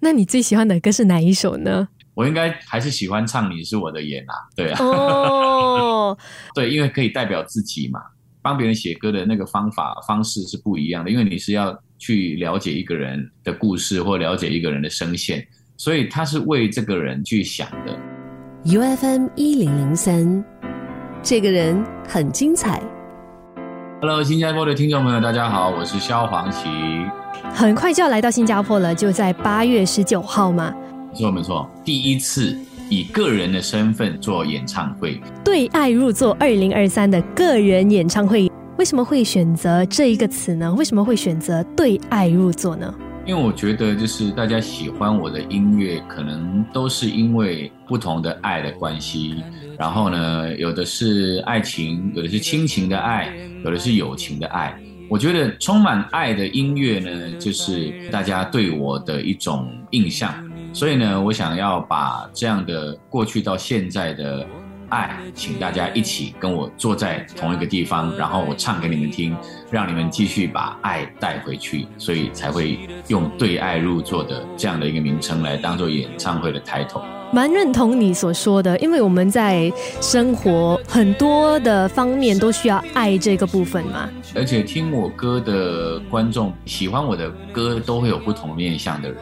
那你最喜欢的歌是哪一首呢？我应该还是喜欢唱《你是我的眼》啊，对啊，哦，对，因为可以代表自己嘛。帮别人写歌的那个方法方式是不一样的，因为你是要去了解一个人的故事或了解一个人的声线，所以他是为这个人去想的。U F M 一零零三，这个人很精彩。Hello，新加坡的听众朋友，大家好，我是萧煌奇。很快就要来到新加坡了，就在八月十九号嘛。没错没错，第一次以个人的身份做演唱会，对爱入座二零二三的个人演唱会，为什么会选择这一个词呢？为什么会选择对爱入座呢？因为我觉得就是大家喜欢我的音乐，可能都是因为不同的爱的关系。然后呢，有的是爱情，有的是亲情的爱，有的是友情的爱。我觉得充满爱的音乐呢，就是大家对我的一种印象。所以呢，我想要把这样的过去到现在的爱，请大家一起跟我坐在同一个地方，然后我唱给你们听，让你们继续把爱带回去，所以才会用“对爱入座”的这样的一个名称来当做演唱会的抬头。蛮认同你所说的，因为我们在生活很多的方面都需要爱这个部分嘛。而且听我歌的观众，喜欢我的歌都会有不同面向的人，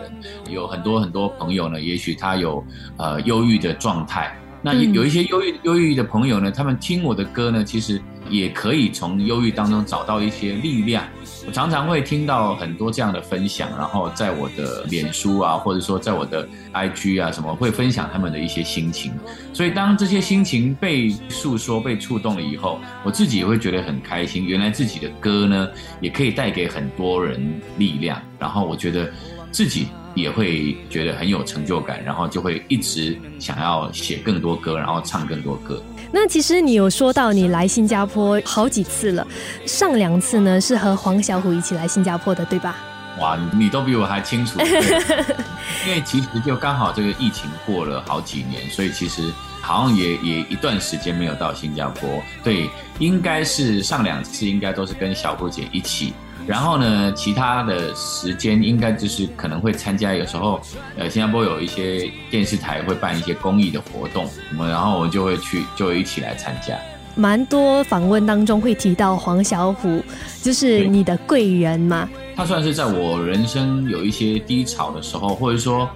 有很多很多朋友呢，也许他有呃忧郁的状态。那有有一些忧郁忧郁的朋友呢，他们听我的歌呢，其实也可以从忧郁当中找到一些力量。我常常会听到很多这样的分享，然后在我的脸书啊，或者说在我的 IG 啊什么，会分享他们的一些心情。所以当这些心情被诉说、被触动了以后，我自己也会觉得很开心。原来自己的歌呢，也可以带给很多人力量。然后我觉得自己也会觉得很有成就感，然后就会一直想要写更多歌，然后唱更多歌。那其实你有说到你来新加坡好几次了，上两次呢是和黄小虎一起来新加坡的，对吧？哇，你都比我还清楚，对 因为其实就刚好这个疫情过了好几年，所以其实好像也也一段时间没有到新加坡。对，应该是上两次应该都是跟小虎姐一起。然后呢，其他的时间应该就是可能会参加，有时候呃，新加坡有一些电视台会办一些公益的活动，我们然后我们就会去，就会一起来参加。蛮多访问当中会提到黄小虎，就是你的贵人嘛。他算是在我人生有一些低潮的时候，或者说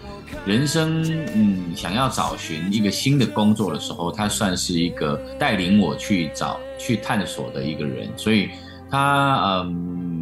人生嗯想要找寻一个新的工作的时候，他算是一个带领我去找去探索的一个人，所以他嗯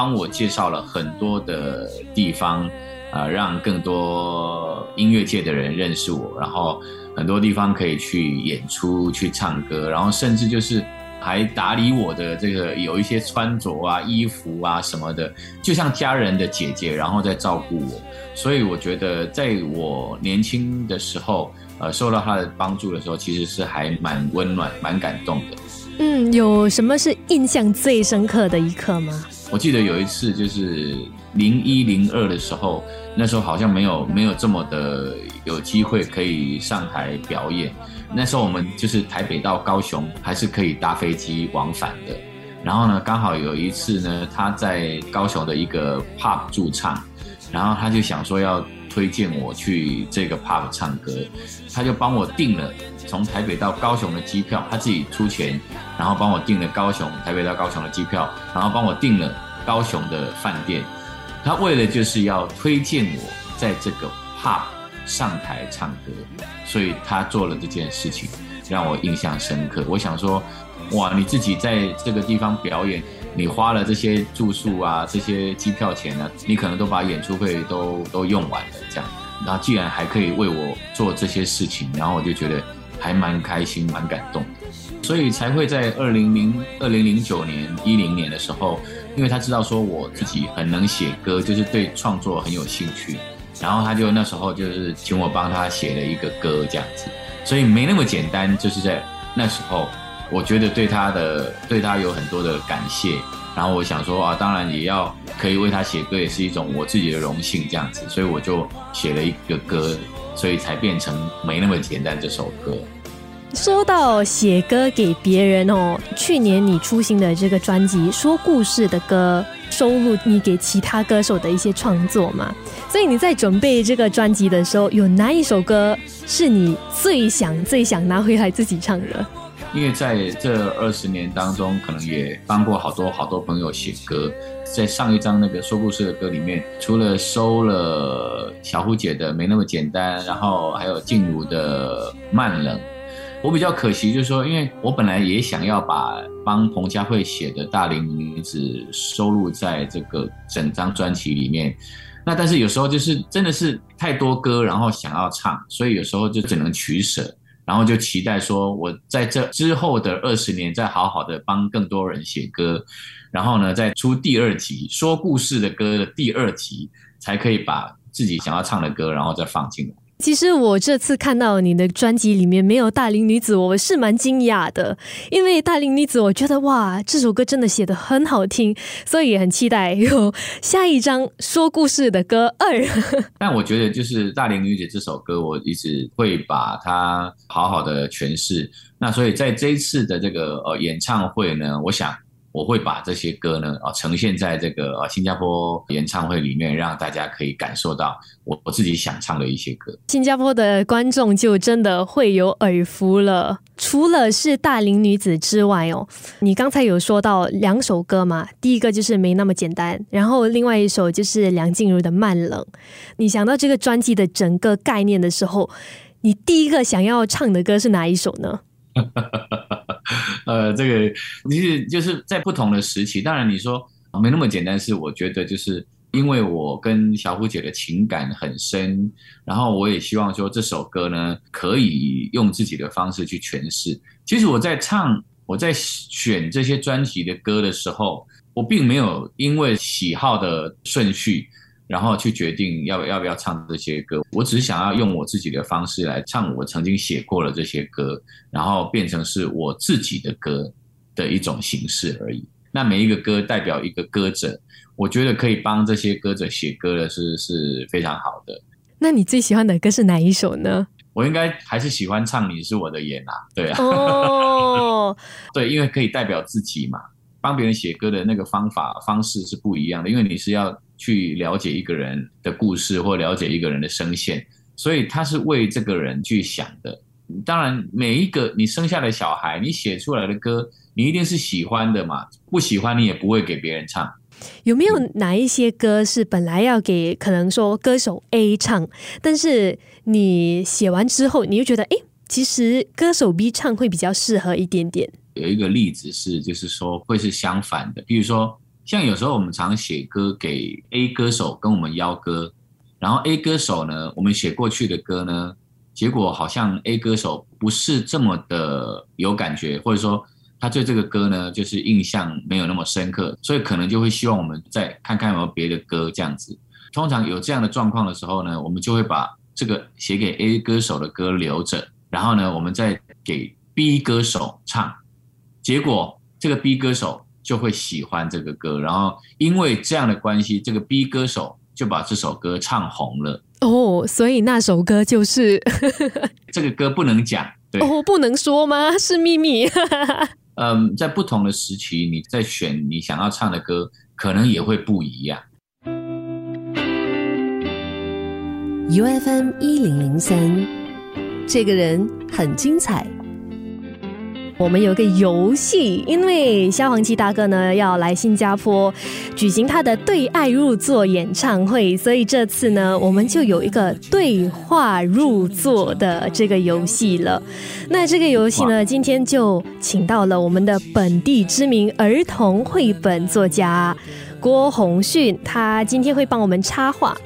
帮我介绍了很多的地方，啊、让更多音乐界的人认识我，然后很多地方可以去演出、去唱歌，然后甚至就是。还打理我的这个有一些穿着啊、衣服啊什么的，就像家人的姐姐，然后在照顾我。所以我觉得，在我年轻的时候，呃，受到他的帮助的时候，其实是还蛮温暖、蛮感动的。嗯，有什么是印象最深刻的一刻吗？我记得有一次就是零一零二的时候，那时候好像没有没有这么的有机会可以上台表演。那时候我们就是台北到高雄还是可以搭飞机往返的。然后呢，刚好有一次呢，他在高雄的一个 pub 驻唱，然后他就想说要推荐我去这个 pub 唱歌，他就帮我订了从台北到高雄的机票，他自己出钱，然后帮我订了高雄台北到高雄的机票，然后帮我订了高雄的饭店。他为了就是要推荐我在这个 pub 上台唱歌，所以他做了这件事情，让我印象深刻。我想说，哇，你自己在这个地方表演，你花了这些住宿啊、这些机票钱呢、你可能都把演出费都都用完了，这样，然后既然还可以为我做这些事情，然后我就觉得还蛮开心、蛮感动的，所以才会在二零零二零零九年、一零年的时候，因为他知道说我自己很能写歌，就是对创作很有兴趣。然后他就那时候就是请我帮他写了一个歌这样子，所以没那么简单。就是在那时候，我觉得对他的对他有很多的感谢。然后我想说啊，当然也要可以为他写歌，也是一种我自己的荣幸这样子。所以我就写了一个歌，所以才变成没那么简单这首歌。说到写歌给别人哦，去年你出新的这个专辑《说故事的歌》，收录你给其他歌手的一些创作嘛。所以你在准备这个专辑的时候，有哪一首歌是你最想、最想拿回来自己唱的？因为在这二十年当中，可能也帮过好多好多朋友写歌。在上一张那个说故事的歌里面，除了收了小虎姐的没那么简单，然后还有静茹的慢冷。我比较可惜，就是说，因为我本来也想要把帮彭佳慧写的大龄女子收录在这个整张专辑里面，那但是有时候就是真的是太多歌，然后想要唱，所以有时候就只能取舍，然后就期待说我在这之后的二十年再好好的帮更多人写歌，然后呢再出第二集说故事的歌的第二集，才可以把自己想要唱的歌然后再放进来。其实我这次看到你的专辑里面没有《大龄女子》，我是蛮惊讶的，因为《大龄女子》我觉得哇，这首歌真的写的很好听，所以也很期待有下一张说故事的歌二。但我觉得就是《大龄女子》这首歌，我一直会把它好好的诠释。那所以在这一次的这个呃演唱会呢，我想。我会把这些歌呢啊呈现在这个呃新加坡演唱会里面，让大家可以感受到我我自己想唱的一些歌。新加坡的观众就真的会有耳福了。除了是大龄女子之外哦，你刚才有说到两首歌嘛，第一个就是没那么简单，然后另外一首就是梁静茹的慢冷。你想到这个专辑的整个概念的时候，你第一个想要唱的歌是哪一首呢？呃，这个其实就是在不同的时期，当然你说没那么简单，是我觉得就是因为我跟小虎姐的情感很深，然后我也希望说这首歌呢可以用自己的方式去诠释。其实我在唱、我在选这些专辑的歌的时候，我并没有因为喜好的顺序。然后去决定要要不要唱这些歌，我只是想要用我自己的方式来唱我曾经写过的这些歌，然后变成是我自己的歌的一种形式而已。那每一个歌代表一个歌者，我觉得可以帮这些歌者写歌的是是非常好的。那你最喜欢的歌是哪一首呢？我应该还是喜欢唱《你是我的眼》啊，对啊，哦，对，因为可以代表自己嘛。帮别人写歌的那个方法方式是不一样的，因为你是要去了解一个人的故事或了解一个人的声线，所以他是为这个人去想的。当然，每一个你生下的小孩，你写出来的歌，你一定是喜欢的嘛，不喜欢你也不会给别人唱。有没有哪一些歌是本来要给可能说歌手 A 唱，但是你写完之后，你又觉得哎，其实歌手 B 唱会比较适合一点点？有一个例子是，就是说会是相反的。比如说，像有时候我们常写歌给 A 歌手跟我们邀歌，然后 A 歌手呢，我们写过去的歌呢，结果好像 A 歌手不是这么的有感觉，或者说他对这个歌呢，就是印象没有那么深刻，所以可能就会希望我们再看看有没有别的歌这样子。通常有这样的状况的时候呢，我们就会把这个写给 A 歌手的歌留着，然后呢，我们再给 B 歌手唱。结果这个 B 歌手就会喜欢这个歌，然后因为这样的关系，这个 B 歌手就把这首歌唱红了。哦，所以那首歌就是 这个歌不能讲，对哦，不能说吗？是秘密。嗯，在不同的时期，你在选你想要唱的歌，可能也会不一样。U F M 一零零三，这个人很精彩。我们有个游戏，因为萧煌奇大哥呢要来新加坡举行他的对爱入座演唱会，所以这次呢我们就有一个对话入座的这个游戏了。那这个游戏呢，今天就请到了我们的本地知名儿童绘本作家郭宏迅，他今天会帮我们插画。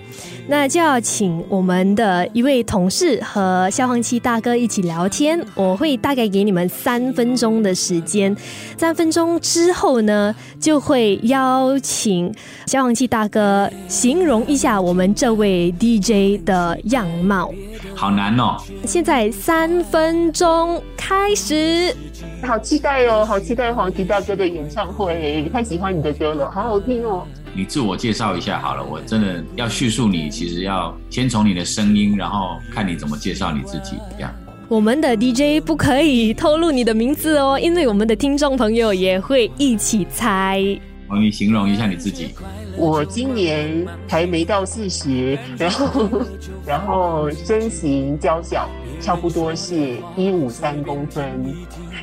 那就要请我们的一位同事和消防器大哥一起聊天。我会大概给你们三分钟的时间，三分钟之后呢，就会邀请消防器大哥形容一下我们这位 DJ 的样貌。好难哦！现在三分钟开始，好期待哦，好期待黄奇大哥的演唱会，太喜欢你的歌了，好好听哦。你自我介绍一下好了，我真的要叙述你，其实要先从你的声音，然后看你怎么介绍你自己。这样，我们的 DJ 不可以透露你的名字哦，因为我们的听众朋友也会一起猜。好，你形容一下你自己。我今年还没到四十，然后 然后身形娇小，差不多是一五三公分，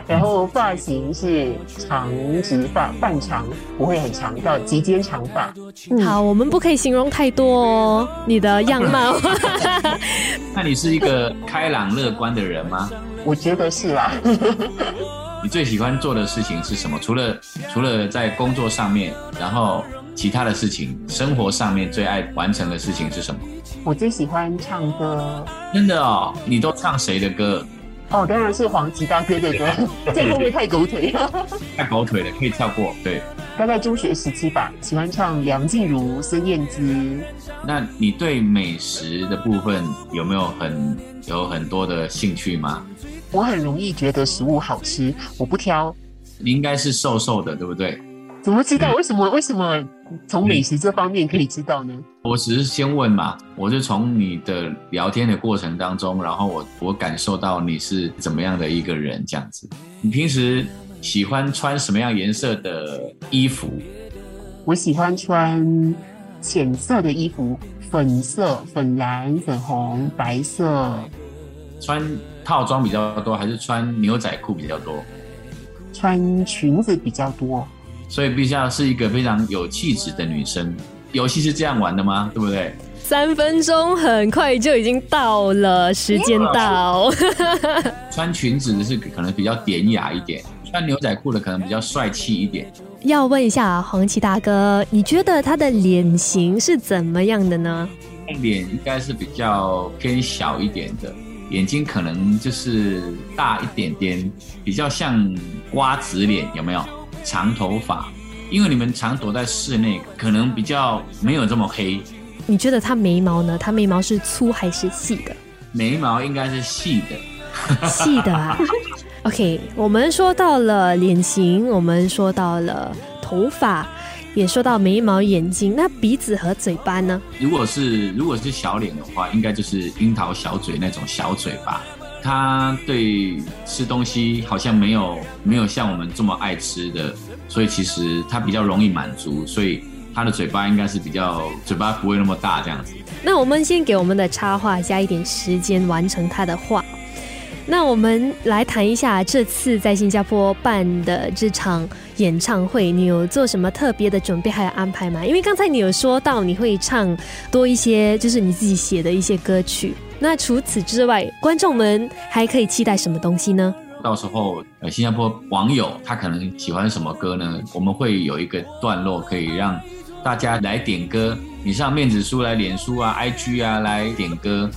然后发型是长直发，半长，不会很长到及肩长发。好，我们不可以形容太多哦，你的样貌。那你是一个开朗乐观的人吗？我觉得是啦。你最喜欢做的事情是什么？除了除了在工作上面，然后其他的事情，生活上面最爱完成的事情是什么？我最喜欢唱歌。真的哦，你都唱谁的歌？哦，当然是黄吉大哥的歌。这会不会太狗腿？太狗腿了，可以跳过。对，大概中学时期吧，喜欢唱梁静茹、孙燕姿。那你对美食的部分有没有很有很多的兴趣吗？我很容易觉得食物好吃，我不挑。你应该是瘦瘦的，对不对？怎么知道？为什么？为什么从美食这方面可以知道呢？我只是先问嘛，我是从你的聊天的过程当中，然后我我感受到你是怎么样的一个人，这样子。你平时喜欢穿什么样颜色的衣服？我喜欢穿浅色的衣服，粉色、粉蓝、粉红、白色。穿套装比较多，还是穿牛仔裤比较多？穿裙子比较多。所以陛下是一个非常有气质的女生。游戏是这样玩的吗？对不对？三分钟很快就已经到了，时间到。穿裙子的是可能比较典雅一点，穿牛仔裤的可能比较帅气一点。要问一下黄旗大哥，你觉得他的脸型是怎么样的呢？脸应该是比较偏小一点的。眼睛可能就是大一点点，比较像瓜子脸，有没有？长头发，因为你们常躲在室内，可能比较没有这么黑。你觉得他眉毛呢？他眉毛是粗还是细的？眉毛应该是细的，细的啊。OK，我们说到了脸型，我们说到了头发。也说到眉毛、眼睛，那鼻子和嘴巴呢？如果是如果是小脸的话，应该就是樱桃小嘴那种小嘴巴。他对吃东西好像没有没有像我们这么爱吃的，所以其实他比较容易满足，所以他的嘴巴应该是比较嘴巴不会那么大这样子。那我们先给我们的插画加一点时间完成他的画。那我们来谈一下这次在新加坡办的这场演唱会，你有做什么特别的准备还有安排吗？因为刚才你有说到你会唱多一些，就是你自己写的一些歌曲。那除此之外，观众们还可以期待什么东西呢？到时候呃，新加坡网友他可能喜欢什么歌呢？我们会有一个段落可以让大家来点歌，你上面子书来脸书啊、IG 啊来点歌。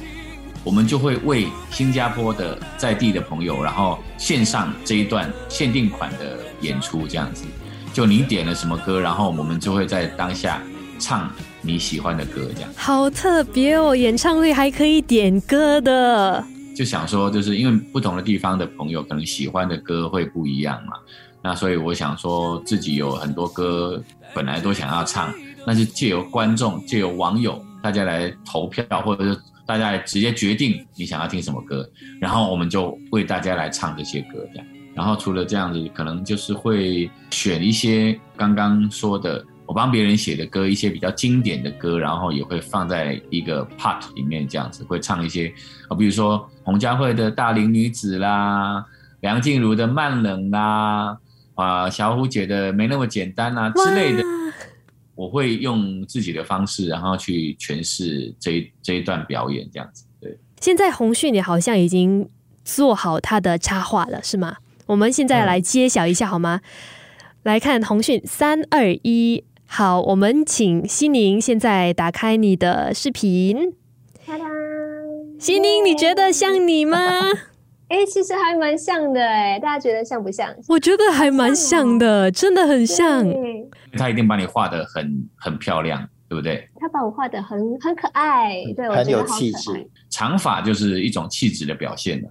我们就会为新加坡的在地的朋友，然后献上这一段限定款的演出，这样子。就你点了什么歌，然后我们就会在当下唱你喜欢的歌，这样。好特别哦，演唱会还可以点歌的。就想说，就是因为不同的地方的朋友可能喜欢的歌会不一样嘛，那所以我想说自己有很多歌本来都想要唱，那就借由观众、借由网友大家来投票，或者是。大家直接决定你想要听什么歌，然后我们就为大家来唱这些歌，这样。然后除了这样子，可能就是会选一些刚刚说的我帮别人写的歌，一些比较经典的歌，然后也会放在一个 part 里面，这样子会唱一些啊，比如说洪家慧的大龄女子啦，梁静茹的慢冷啦，啊，小虎姐的没那么简单啊之类的。我会用自己的方式，然后去诠释这一这一段表演，这样子。对，现在洪旭你好像已经做好他的插画了，是吗？我们现在来揭晓一下好吗？来看洪旭，三二一，好，我们请西宁现在打开你的视频。哈喽，西宁，你觉得像你吗？哎，其实还蛮像的哎，大家觉得像不像？我觉得还蛮像的，真的很像。他一定把你画的很很漂亮，对不对？他把我画的很很可爱，对我觉得好可爱。长发就是一种气质的表现了。